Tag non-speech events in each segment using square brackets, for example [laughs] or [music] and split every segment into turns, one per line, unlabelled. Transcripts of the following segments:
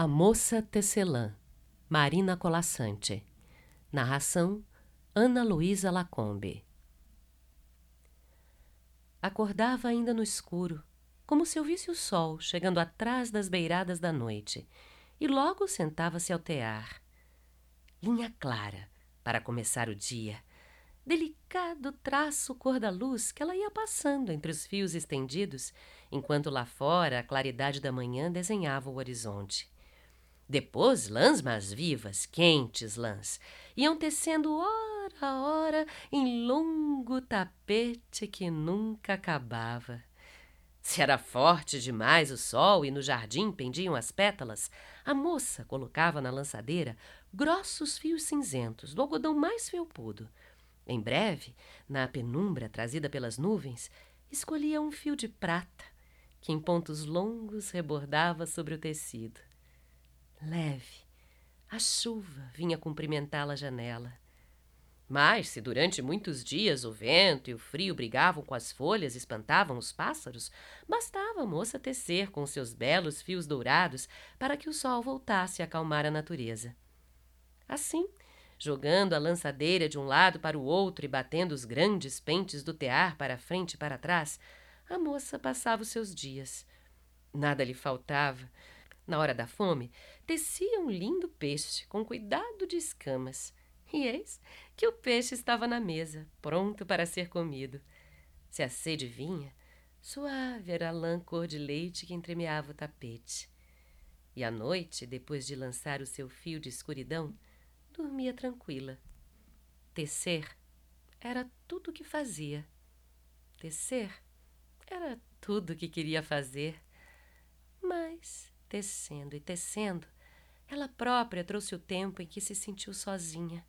A Moça Tecelã, Marina Colassante. Narração: Ana Luísa Lacombe. Acordava ainda no escuro, como se ouvisse o sol chegando atrás das beiradas da noite, e logo sentava-se ao tear. Linha clara, para começar o dia, delicado traço cor da luz que ela ia passando entre os fios estendidos, enquanto lá fora a claridade da manhã desenhava o horizonte. Depois, lãs mais vivas, quentes lãs, iam tecendo hora a hora em longo tapete que nunca acabava. Se era forte demais o sol e no jardim pendiam as pétalas, a moça colocava na lançadeira grossos fios cinzentos do algodão mais felpudo. Em breve, na penumbra trazida pelas nuvens, escolhia um fio de prata que em pontos longos rebordava sobre o tecido leve. A chuva vinha cumprimentá-la à janela. Mas, se durante muitos dias o vento e o frio brigavam com as folhas e espantavam os pássaros, bastava a moça tecer com seus belos fios dourados para que o sol voltasse a acalmar a natureza. Assim, jogando a lançadeira de um lado para o outro e batendo os grandes pentes do tear para frente e para trás, a moça passava os seus dias. Nada lhe faltava, na hora da fome, tecia um lindo peixe com cuidado de escamas. E eis que o peixe estava na mesa, pronto para ser comido. Se a sede vinha, suave era a lã cor de leite que entremeava o tapete. E à noite, depois de lançar o seu fio de escuridão, dormia tranquila. Tecer era tudo o que fazia. Tecer era tudo o que queria fazer. Mas tecendo e tecendo, ela própria trouxe o tempo em que se sentiu sozinha.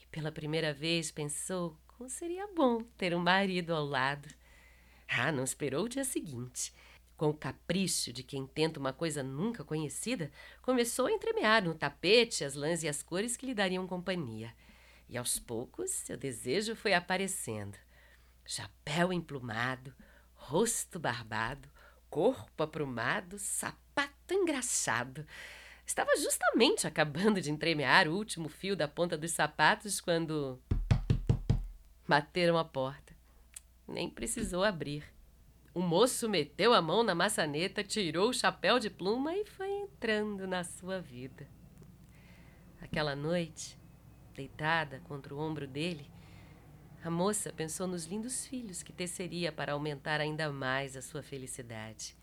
E pela primeira vez pensou como seria bom ter um marido ao lado. Ah, não esperou o dia seguinte. Com o capricho de quem tenta uma coisa nunca conhecida, começou a entremear no tapete as lãs e as cores que lhe dariam companhia. E aos poucos seu desejo foi aparecendo. Chapéu emplumado, rosto barbado, corpo aprumado, sapato engraxado. Estava justamente acabando de entremear o último fio da ponta dos sapatos quando. bateram a porta. Nem precisou abrir. O moço meteu a mão na maçaneta, tirou o chapéu de pluma e foi entrando na sua vida. Aquela noite, deitada contra o ombro dele, a moça pensou nos lindos filhos que teceria para aumentar ainda mais a sua felicidade.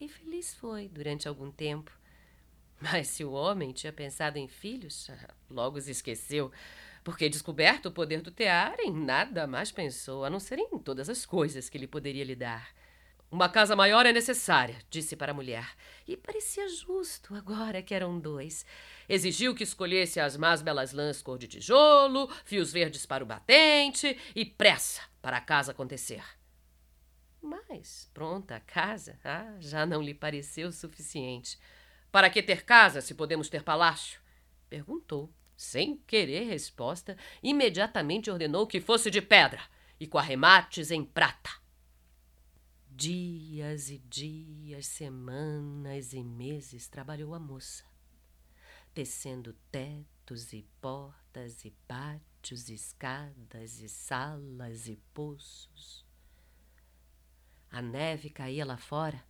E feliz foi durante algum tempo. Mas se o homem tinha pensado em filhos, [laughs] logo os esqueceu, porque, descoberto o poder do tear, em nada mais pensou, a não ser em todas as coisas que ele poderia lhe dar. Uma casa maior é necessária, disse para a mulher. E parecia justo, agora que eram dois. Exigiu que escolhesse as mais belas lãs cor de tijolo, fios verdes para o batente e pressa para a casa acontecer. Mas, pronta a casa, ah, já não lhe pareceu suficiente. Para que ter casa se podemos ter palácio? Perguntou. Sem querer resposta, imediatamente ordenou que fosse de pedra e com arremates em prata. Dias e dias, semanas e meses trabalhou a moça, tecendo tetos e portas e pátios, escadas e salas e poços. A neve caía lá fora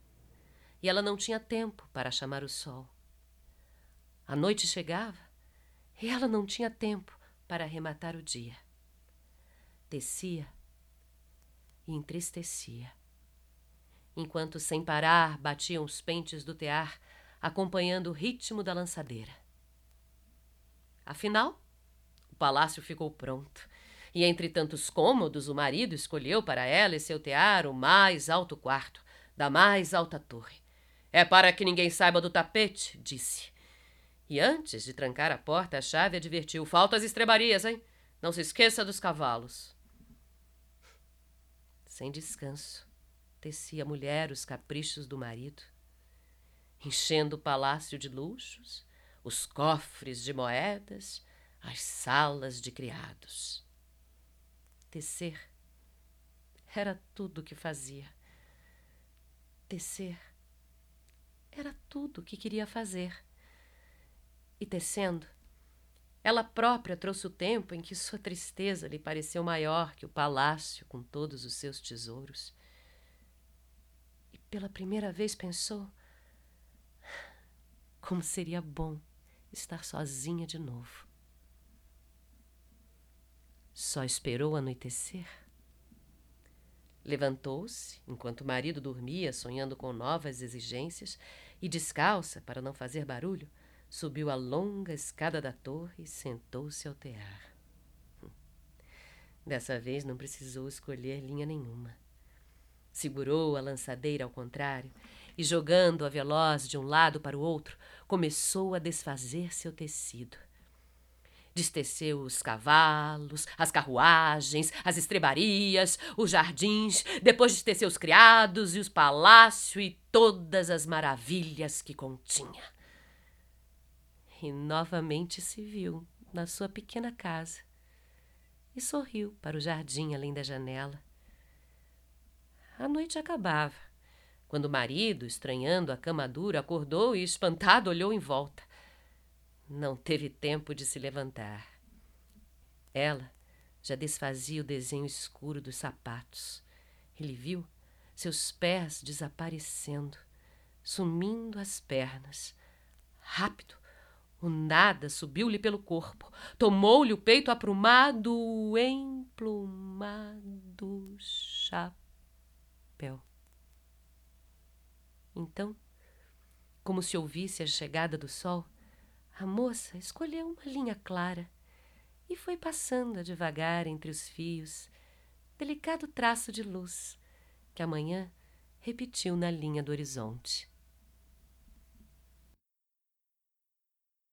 e ela não tinha tempo para chamar o sol. A noite chegava e ela não tinha tempo para arrematar o dia. Tecia e entristecia enquanto sem parar batiam os pentes do tear, acompanhando o ritmo da lançadeira. Afinal, o palácio ficou pronto, e entre tantos cômodos o marido escolheu para ela e seu tear o mais alto quarto, da mais alta torre. É para que ninguém saiba do tapete, disse. E antes de trancar a porta, a chave advertiu: Falta as estrebarias, hein? Não se esqueça dos cavalos. Sem descanso, tecia a mulher os caprichos do marido, enchendo o palácio de luxos, os cofres de moedas, as salas de criados. Tecer era tudo o que fazia. Tecer era tudo o que queria fazer. E tecendo, ela própria trouxe o tempo em que sua tristeza lhe pareceu maior que o palácio com todos os seus tesouros. Pela primeira vez pensou como seria bom estar sozinha de novo. Só esperou anoitecer. Levantou-se, enquanto o marido dormia, sonhando com novas exigências, e descalça, para não fazer barulho, subiu a longa escada da torre e sentou-se ao tear. Dessa vez não precisou escolher linha nenhuma. Segurou a lançadeira ao contrário e, jogando-a veloz de um lado para o outro, começou a desfazer seu tecido. Desteceu os cavalos, as carruagens, as estrebarias, os jardins, depois desteceu os criados e os palácios e todas as maravilhas que continha e novamente se viu na sua pequena casa e sorriu para o jardim além da janela. A noite acabava, quando o marido, estranhando a cama dura, acordou e, espantado, olhou em volta. Não teve tempo de se levantar. Ela já desfazia o desenho escuro dos sapatos. Ele viu seus pés desaparecendo, sumindo as pernas. Rápido, o nada subiu-lhe pelo corpo, tomou-lhe o peito aprumado, emplumado chapéu. Então, como se ouvisse a chegada do sol, a moça escolheu uma linha clara e foi passando devagar entre os fios, delicado traço de luz que amanhã repetiu na linha do horizonte.